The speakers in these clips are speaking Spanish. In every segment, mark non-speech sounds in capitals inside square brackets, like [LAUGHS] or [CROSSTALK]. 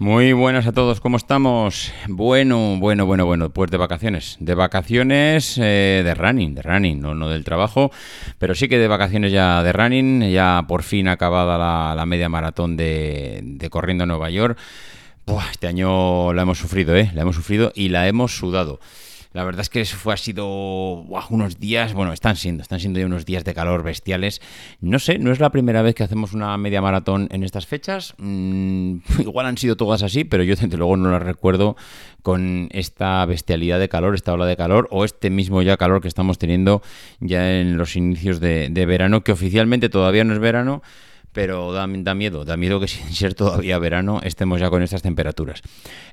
Muy buenas a todos, ¿cómo estamos? Bueno, bueno, bueno, bueno, pues de vacaciones. De vacaciones eh, de running, de running, no, no del trabajo, pero sí que de vacaciones ya de running, ya por fin acabada la, media maratón de, Corriendo a Nueva York. Buah, este año la hemos sufrido, ¿eh? La hemos sufrido y la hemos sudado. La verdad es que eso fue, ha sido unos días, bueno, están siendo, están siendo ya unos días de calor bestiales. No sé, no es la primera vez que hacemos una media maratón en estas fechas. Mm, [LAUGHS] igual han sido todas así, pero yo desde luego no las recuerdo con esta bestialidad de calor, esta ola de calor, o este mismo ya calor que estamos teniendo ya en los inicios de verano, que oficialmente todavía no es verano pero da, miedo, da miedo que [LAUGHS] sin ser todavía verano estemos ya con estas temperaturas.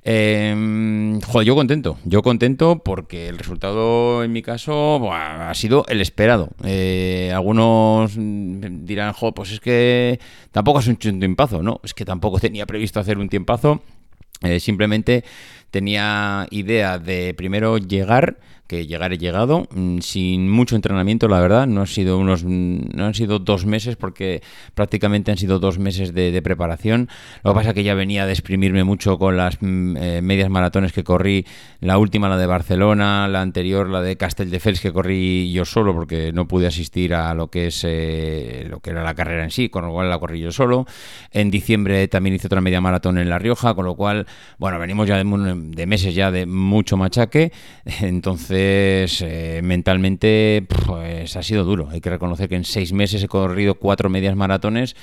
Eh, yo contento, yo contento porque el resultado en mi caso ha sido el esperado. Eh, algunos dirán, jo, pues es que tampoco es un tiempazo, no, es que tampoco [LAUGHS] tenía previsto hacer un tiempazo, eh, simplemente tenía idea de primero llegar que llegar he llegado mm, sin mucho entrenamiento, la verdad. No, ha sido unos, no han sido dos meses porque prácticamente han sido dos meses de, preparación. Lo que pasa es que ya venía a exprimirme mucho con las mm, eh, medias maratones que corrí. La última, la de Barcelona, la anterior, la de Castelldefels, que corrí yo solo porque no pude asistir a lo que es eh, lo que era la carrera en sí, con lo cual la corrí yo solo. En diciembre también hice otra media maratón en La Rioja, con lo cual, bueno, venimos ya de meses ya de mucho machaque. [LAUGHS] Entonces, eh, mentalmente pues ha sido duro. Hay que reconocer que en seis meses he corrido cuatro medias maratones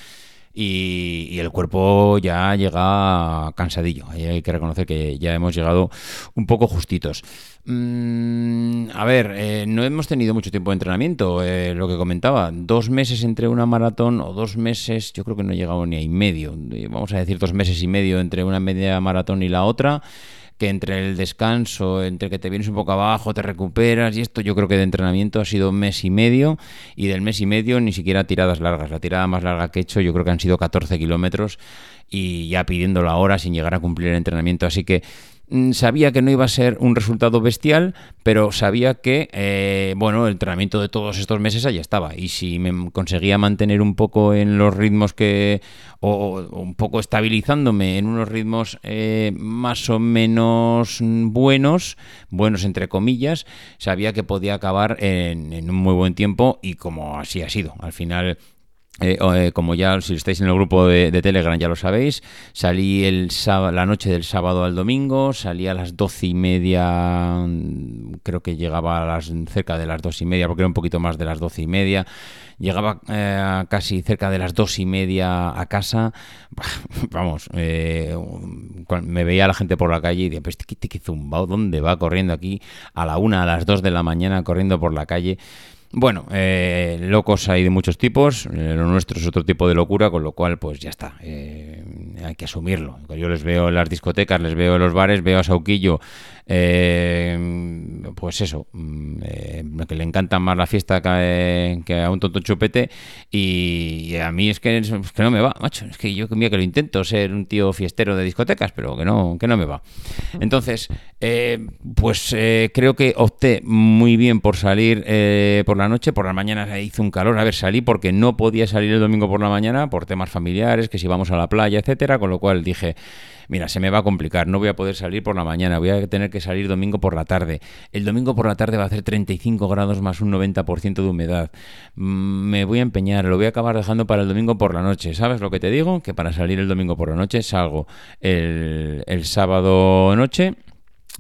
y, el cuerpo ya llega cansadillo. Hay que reconocer que ya hemos llegado un poco justitos. Mm, a ver, eh, no hemos tenido mucho tiempo de entrenamiento, eh, lo que comentaba, dos meses entre una maratón o dos meses, yo creo que no he llegado ni a y medio, vamos a decir dos meses y medio entre una media maratón y la otra entre el descanso, entre que te vienes un poco abajo, te recuperas y esto, yo creo que de entrenamiento ha sido un mes y medio y del mes y medio ni siquiera tiradas largas. La tirada más larga que he hecho yo creo que han sido 14 kilómetros y ya pidiendo la hora sin llegar a cumplir el entrenamiento. Así que sabía que no iba a ser un resultado bestial, pero sabía que, eh, bueno, el entrenamiento de todos estos meses allá estaba. Y si me conseguía mantener un poco en los ritmos que, o, un poco estabilizándome en unos ritmos eh, más o menos buenos, buenos entre comillas, sabía que podía acabar en, en un muy buen tiempo y como así ha sido. Al final eh, eh, como ya si estáis en el grupo de, Telegram ya lo sabéis, salí el la noche del sábado al domingo, salí a las doce y media, mm, creo que llegaba a las, cerca de las dos y media, porque era un poquito más de las doce y media, llegaba eh, casi cerca de las dos y media a casa, [LAUGHS] vamos, me veía la gente por la calle y decía, pues este qué zumbao, ¿dónde va corriendo aquí a la una, a las dos de la mañana corriendo por la calle? Bueno, eh, locos hay de muchos tipos, eh, lo nuestro es otro tipo de locura, con lo cual pues ya está, eh, hay que asumirlo. Yo les veo en las discotecas, les veo en los bares, veo a Sauquillo eh, pues eso, mm, eh, que le encanta más la fiesta que, a un tonto chupete y, a mí es que, no me va, macho, es que yo mira que lo intento ser un tío fiestero de discotecas, pero que no, que no me va. Entonces, eh, pues creo que opté muy bien por salir por la noche, por la mañana hizo un calor, a ver, salí porque no podía salir el domingo por la mañana por temas familiares, que si vamos a la playa, etcétera, con lo cual dije mira, se me va a complicar, no voy a poder salir por la mañana, voy a tener que salir domingo por la tarde. El domingo por la tarde va a hacer 35 grados más un 90% de humedad. Mm, me voy a empeñar, lo voy a acabar dejando para el domingo por la noche. ¿Sabes lo que te digo? Que para salir el domingo por la noche salgo el, el sábado noche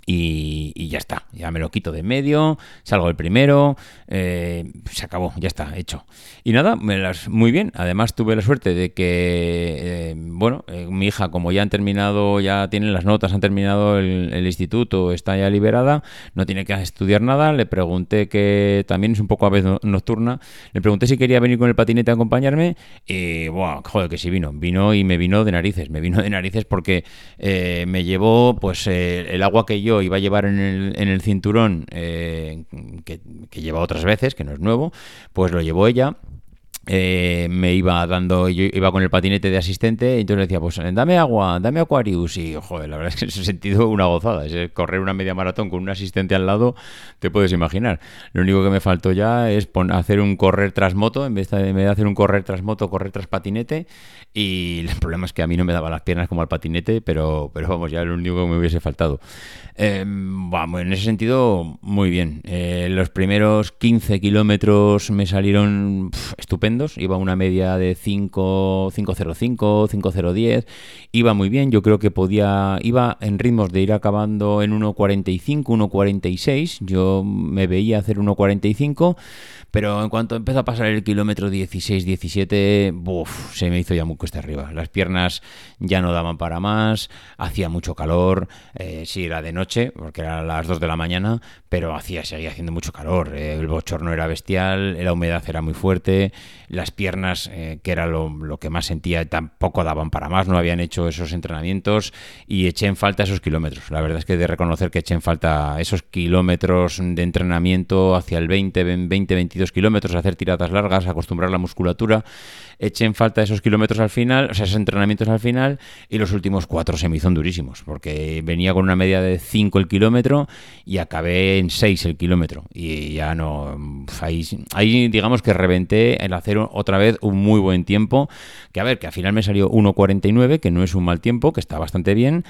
y, ya está, ya me lo quito de medio, salgo el primero, eh, se acabó, ya está, hecho. Y nada, me las, muy bien. Además tuve la suerte de que, eh, bueno, eh, mi hija como ya han terminado, ya tienen las notas, han terminado el, instituto, está ya liberada, no tiene que estudiar nada. Le pregunté que también es un poco a vez nocturna, le pregunté si quería venir con el patinete a acompañarme y, wow, joder, que sí vino, vino y me vino de narices, me vino de narices porque me llevó pues el agua que yo iba a llevar en el, en el cinturón, eh, que, que lleva otras veces, que no es nuevo, pues lo llevó ella eh, me iba dando, yo iba con el patinete de asistente, y entonces decía, pues dame agua, dame Aquarius, y joder, la verdad es que [LAUGHS] en ese sentido una gozada, es correr una media maratón con un asistente al lado, te puedes imaginar. Lo único que me faltó ya es hacer un correr tras moto, en vez, de, hacer un correr tras moto, correr tras patinete, y [LAUGHS] el problema es que a mí no me daban las piernas como al patinete, pero, pero vamos, ya lo único que me hubiese faltado. Vamos, en ese sentido, muy bien. Eh, los primeros 15 kilómetros me salieron estupendos. Iba una media de 5, 5.05, 5.010. Iba muy bien. Yo creo que podía. Iba en ritmos de ir acabando en 1.45, 1.46. Yo me veía hacer 1.45. Pero en cuanto empezó a pasar el kilómetro 16, 17, buf, se me hizo ya muy cuesta arriba. Las piernas ya no daban para más, hacía mucho calor, eh, sí, era de noche, porque era las 2 de la mañana, pero hacía, seguía haciendo mucho calor. Eh, el bochorno era bestial, la humedad era muy fuerte, las piernas, eh, que era lo, lo, que más sentía, tampoco daban para más, no habían hecho esos entrenamientos y eché en falta esos kilómetros. La verdad es que de reconocer que eché en falta esos kilómetros de entrenamiento hacia el 20, 20, 22 kilómetros, hacer tiradas largas, acostumbrar la musculatura. Eché en falta esos kilómetros al final, o sea, esos entrenamientos al final, y los últimos cuatro se me durísimos, porque venía con una media de 5 el kilómetro y acabé en 6 el kilómetro. Y ya no. Ahí, digamos que reventé el hacer otra vez un muy buen tiempo, que a ver, que al final me salió 1.49, que no es un mal tiempo, que está bastante bien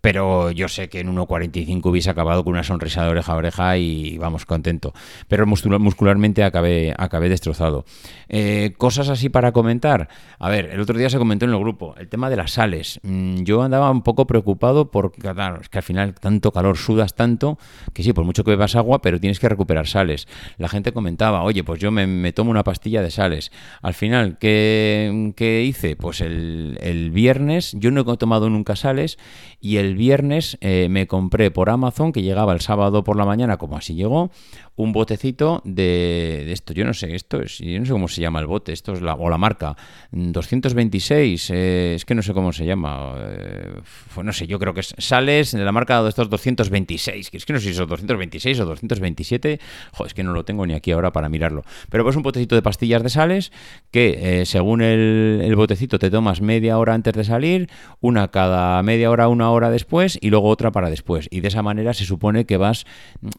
pero yo sé que en 1.45 hubiese acabado con una sonrisa de oreja a oreja y vamos, contento. Pero muscularmente acabé, acabé destrozado. Eh, cosas así para comentar. A ver, el otro día se comentó en el grupo el tema de las sales. Mm, yo andaba un poco preocupado porque, claro, es que al final tanto calor, sudas tanto, que sí, por mucho que bebas agua, pero tienes que recuperar sales. La gente comentaba, oye, pues yo me, tomo una pastilla de sales. Al final, ¿qué, qué hice? Pues el, el viernes, yo no he tomado nunca sales y el viernes eh, me compré por Amazon, que llegaba el sábado por la mañana, como así llegó, un botecito de, esto. Yo no sé, esto es, yo no sé cómo se llama el bote, esto es la, o la marca. 226, eh, es que no sé cómo se llama. Eh, no sé, yo creo que es Sales de la marca de estos 226, que es que no sé si son 226 o 227. Joder, es que no lo tengo ni aquí ahora para mirarlo. Pero pues un botecito de pastillas de sales que según el, el botecito te tomas media hora antes de salir, una cada media hora, una hora después y luego otra para después. Y de esa manera se supone que vas,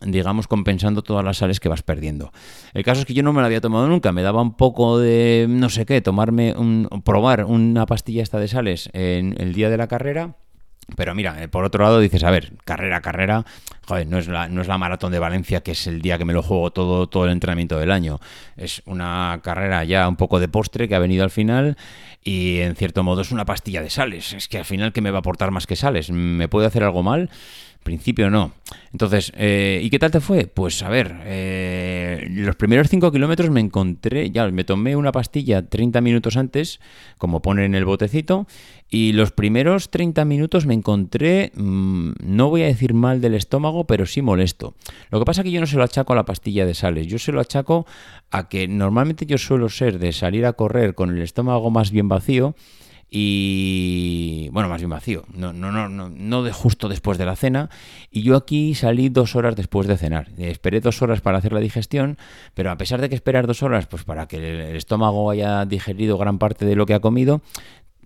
digamos, compensando todas las sales que vas perdiendo. El caso es que yo no me la había tomado nunca, me daba un poco de, no sé qué, tomarme, un, probar una pastilla esta de sales en el día de la carrera. Pero mira, eh, por otro lado dices, a ver, carrera, carrera, joder, no es, la, no es la maratón de Valencia, que es el día que me lo juego todo, todo el entrenamiento del año. Es una carrera ya un poco de postre que ha venido al final y en cierto modo es una pastilla de sales. Es que al final, ¿qué me va a aportar más que sales? ¿Me puede hacer algo mal? principio no. Entonces, eh, ¿y qué tal te fue? Pues a ver, eh, los primeros 5 kilómetros me encontré, ya me tomé una pastilla 30 minutos antes, como pone en el botecito, y los primeros 30 minutos me encontré, mm, no voy a decir mal del estómago, pero sí molesto. Lo que pasa es que yo no se lo achaco a la pastilla de sales, yo se lo achaco a que normalmente yo suelo ser de salir a correr con el estómago más bien vacío, y bueno, más bien vacío, no, no, no, no, no de justo después de la cena. Y yo aquí salí dos horas después de cenar. Esperé dos horas para hacer la digestión, pero a pesar de que esperar dos horas, pues para que el estómago haya digerido gran parte de lo que ha comido,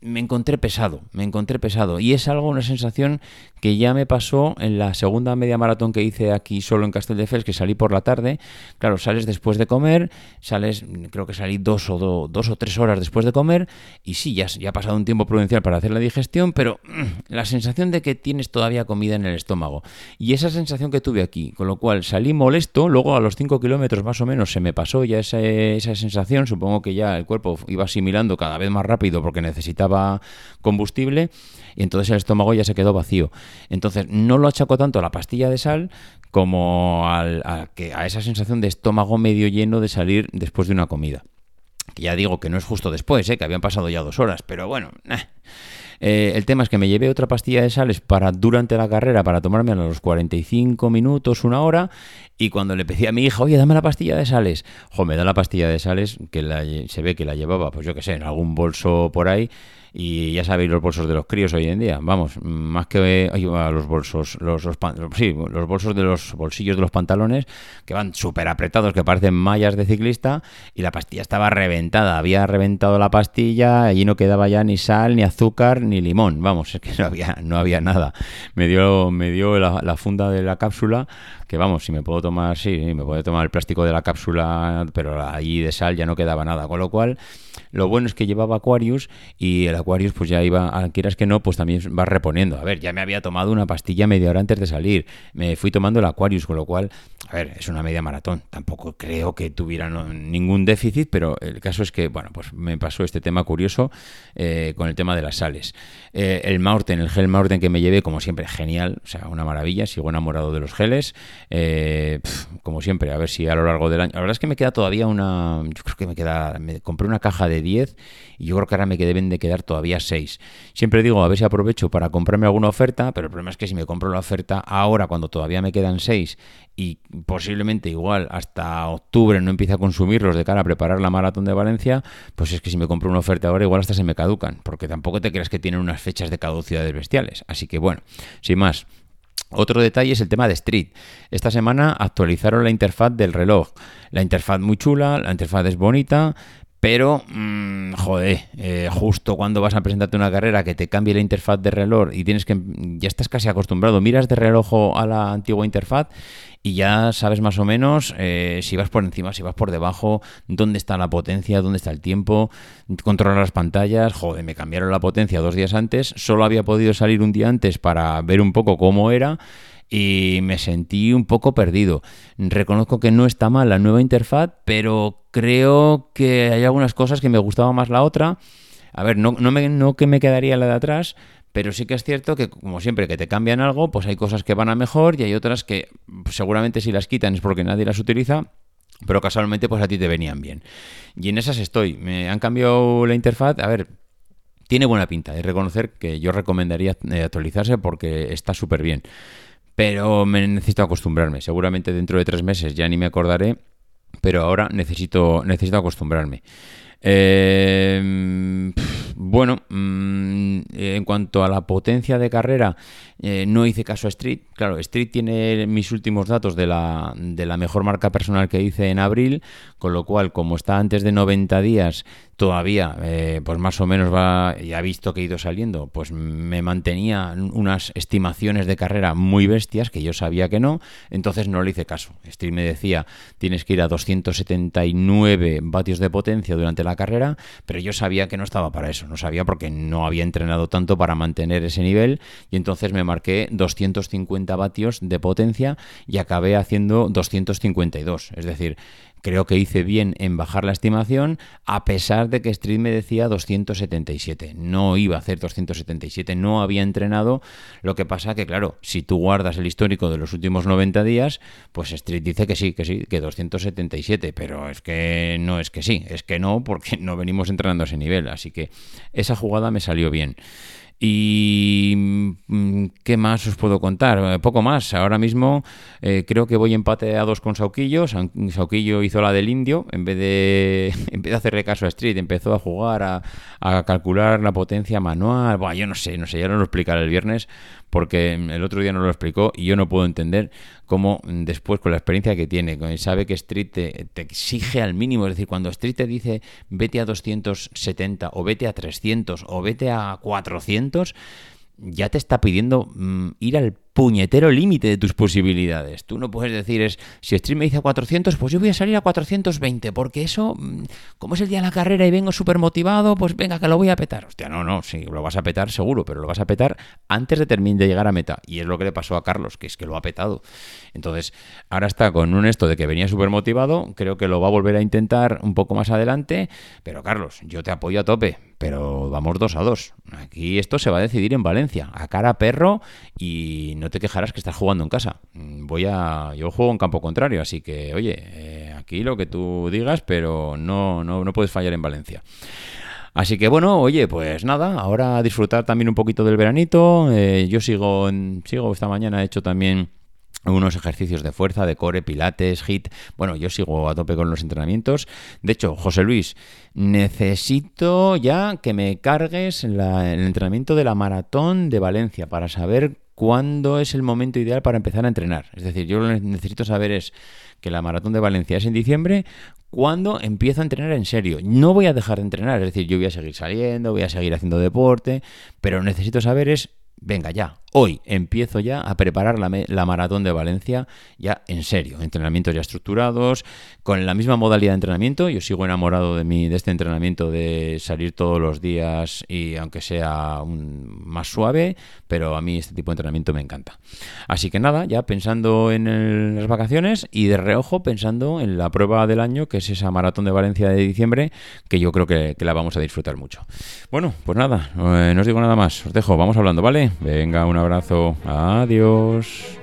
me encontré pesado, me encontré pesado. Y es algo, una sensación que ya me pasó en la segunda media maratón que hice aquí solo en Castelldefels, que salí por la tarde. Claro, sales después de comer, sales, creo que salí dos o, dos o tres horas después de comer, y sí, ya, ya ha pasado un tiempo prudencial para hacer la digestión, pero mm, [CLEARS THROAT] la sensación de que tienes todavía comida en el estómago. Y esa sensación que tuve aquí, con lo cual salí molesto, luego a los 5 kilómetros más o menos se me pasó ya esa, esa sensación, supongo que ya el cuerpo iba asimilando cada vez más rápido porque necesitaba combustible y entonces el estómago ya se quedó vacío. Entonces no lo achaco tanto a la pastilla de sal como al, a, que, a esa sensación de estómago medio lleno de salir después de una comida. Que ya digo que no es justo después, ¿eh? que habían pasado ya dos horas, pero bueno. Eh, el tema es que me llevé otra pastilla de sales para durante la carrera para tomarme a los 45 minutos, una hora, y cuando le pedí a mi hija, oye, dame la pastilla de sales, me da la pastilla de sales que se ve que la llevaba, pues yo qué sé, en algún bolso por ahí, y ya sabéis los bolsos de los críos hoy en día, vamos, más que los bolsos, los, los, bolsos de los bolsillos de los pantalones que van súper apretados, que parecen mallas de ciclista y la pastilla estaba reventada, había reventado la pastilla, allí no quedaba ya ni sal, ni azúcar, ni limón, vamos, [LAUGHS] es que no había, no había nada. Me dio, me dio la, la funda de la cápsula que vamos, si me puedo tomar, sí, me puedo tomar el plástico de la cápsula, pero allí de sal ya no quedaba nada. Con lo cual, lo bueno es que llevaba Aquarius y el Aquarius pues ya iba, quieras que no, pues también va reponiendo. A ver, ya me había tomado una pastilla media hora antes de salir, me fui tomando el Aquarius, con lo cual, a ver, es una media maratón. Tampoco creo que tuviera ningún déficit, pero el caso es que, bueno, pues me pasó este tema curioso eh, con el tema de las sales. Eh, el Maurten, el gel Maurten que me llevé, como siempre, genial, o sea, una maravilla, sigo enamorado de los geles. Eh, como siempre, a ver si a lo largo del año. La verdad es que me queda todavía una. Yo creo que me queda. Me compré una caja de 10 y yo creo que ahora me deben de quedar todavía 6. Siempre digo, a ver si aprovecho para comprarme alguna oferta, pero el problema es que si me compro la oferta ahora, cuando todavía me quedan 6 y posiblemente igual hasta octubre no empiece a consumirlos de cara a preparar la maratón de Valencia, pues es que si me compro una oferta ahora, igual hasta se me caducan, porque tampoco te creas que tienen unas fechas de caducidades bestiales. Así que bueno, sin más. Otro detalle es el tema de Street. Esta semana actualizaron la interfaz del reloj. La interfaz muy chula, la interfaz es bonita, pero, mmm, joder, eh, justo cuando vas a presentarte una carrera que te cambie la interfaz de reloj y tienes que, ya estás casi acostumbrado, miras de reloj a la antigua interfaz y ya sabes más o menos eh, si vas por encima, si vas por debajo, dónde está la potencia, dónde está el tiempo, controlar las pantallas. Joder, me cambiaron la potencia dos días antes, solo había podido salir un día antes para ver un poco cómo era y me sentí un poco perdido. Reconozco que no está mal la nueva interfaz, pero creo que hay algunas cosas que me gustaba más la otra. A ver, no, no, me, no que me quedaría la de atrás, pero sí que es cierto que, como siempre, que te cambian algo, pues hay cosas que van a mejor y hay otras que seguramente si las quitan es porque nadie las utiliza. Pero casualmente, pues a ti te venían bien. Y en esas estoy. Me han cambiado la interfaz. A ver, tiene buena pinta. de reconocer que yo recomendaría eh, actualizarse porque está súper bien. Pero me necesito acostumbrarme. Seguramente dentro de tres meses ya ni me acordaré. Pero ahora necesito, necesito acostumbrarme. Eh, bueno, mm, en cuanto a la potencia de carrera, eh, no hice caso a Street. Claro, Street tiene mis últimos datos de la, de la mejor marca personal que hice en abril, con lo cual, como está antes de 90 días, todavía, eh, pues más o menos va, ya visto que he ido saliendo, pues me mantenía unas estimaciones de carrera muy bestias que yo sabía que no, entonces no le hice caso. Street me decía, tienes que ir a 279 vatios de potencia durante la carrera, pero yo sabía que no estaba para eso, no sabía porque no había entrenado tanto para mantener ese nivel y entonces me marqué 250 vatios de potencia y acabé haciendo 252. Es decir, creo que hice bien en bajar la estimación a pesar de que Street me decía 277. No iba a hacer 277, no había entrenado. Lo que pasa que, claro, si tú guardas el histórico de los últimos 90 días, pues Street dice que sí, que sí, que 277, pero es que no es que sí, es que no, porque [LAUGHS] no venimos entrenando a ese nivel. Así que esa jugada me salió bien. Y ¿qué más os puedo contar? Eh, poco más. Ahora mismo eh, creo que voy empate a dos con Sauquillo. Sauquillo hizo la del indio. En vez de, [LAUGHS] en vez hacerle caso a Street, empezó a jugar, a, calcular la potencia manual. Bueno, yo no sé, no sé, ya no lo explicaré el viernes porque el otro día no lo explicó y yo no puedo entender cómo después con la experiencia que tiene, sabe que Street te, exige al mínimo, es decir, cuando Street te dice vete a 270 o vete a 300 o vete a 400, ya te está pidiendo mm, ir al puñetero límite de tus posibilidades. Tú no puedes decir, es, si Stream me dice 400, pues yo voy a salir a 420, porque eso, mm, como es el día de la carrera y vengo súper motivado, pues venga, que lo voy a petar. Hostia, no, no, sí, lo vas a petar seguro, pero lo vas a petar antes de, terminar de llegar a meta. Y es lo que le pasó a Carlos, que es que lo ha petado. Entonces, ahora está con un esto de que venía súper motivado, creo que lo va a volver a intentar un poco más adelante, pero Carlos, yo te apoyo a tope, pero vamos dos a dos. Aquí esto se va a decidir en Valencia, a cara perro y no te quejarás que estás jugando en casa. Mm, voy a, yo juego en campo contrario, así que, oye, eh, aquí lo que tú digas, pero no, no, no puedes fallar en Valencia. Así que bueno, oye, pues nada, ahora disfrutar también un poquito del veranito. Eh, yo sigo, sigo esta mañana, he hecho también unos ejercicios de fuerza, de core, pilates, hit. Bueno, yo sigo a tope con los entrenamientos. De hecho, José Luis, necesito ya que me cargues el entrenamiento de la maratón de Valencia para saber cuándo es el momento ideal para empezar a entrenar. Es decir, yo lo que necesito saber es que la maratón de Valencia es en diciembre, cuándo empiezo a entrenar en serio. No voy a dejar de entrenar, es decir, yo voy a seguir saliendo, voy a seguir haciendo deporte, pero necesito saber es venga ya, hoy empiezo ya a preparar la, maratón de Valencia ya en serio, entrenamientos ya estructurados, con la misma modalidad de entrenamiento, yo sigo enamorado de, mi, de este entrenamiento de salir todos los días y aunque sea más suave, pero a mí este tipo de entrenamiento me encanta. Así que nada, ya pensando en las vacaciones y de reojo pensando en la prueba del año, que es esa maratón de Valencia de diciembre, que yo creo que, que la vamos a disfrutar mucho. Bueno, pues nada, eh, no os digo nada más, os dejo, vamos hablando, ¿vale? Venga, un abrazo. Adiós.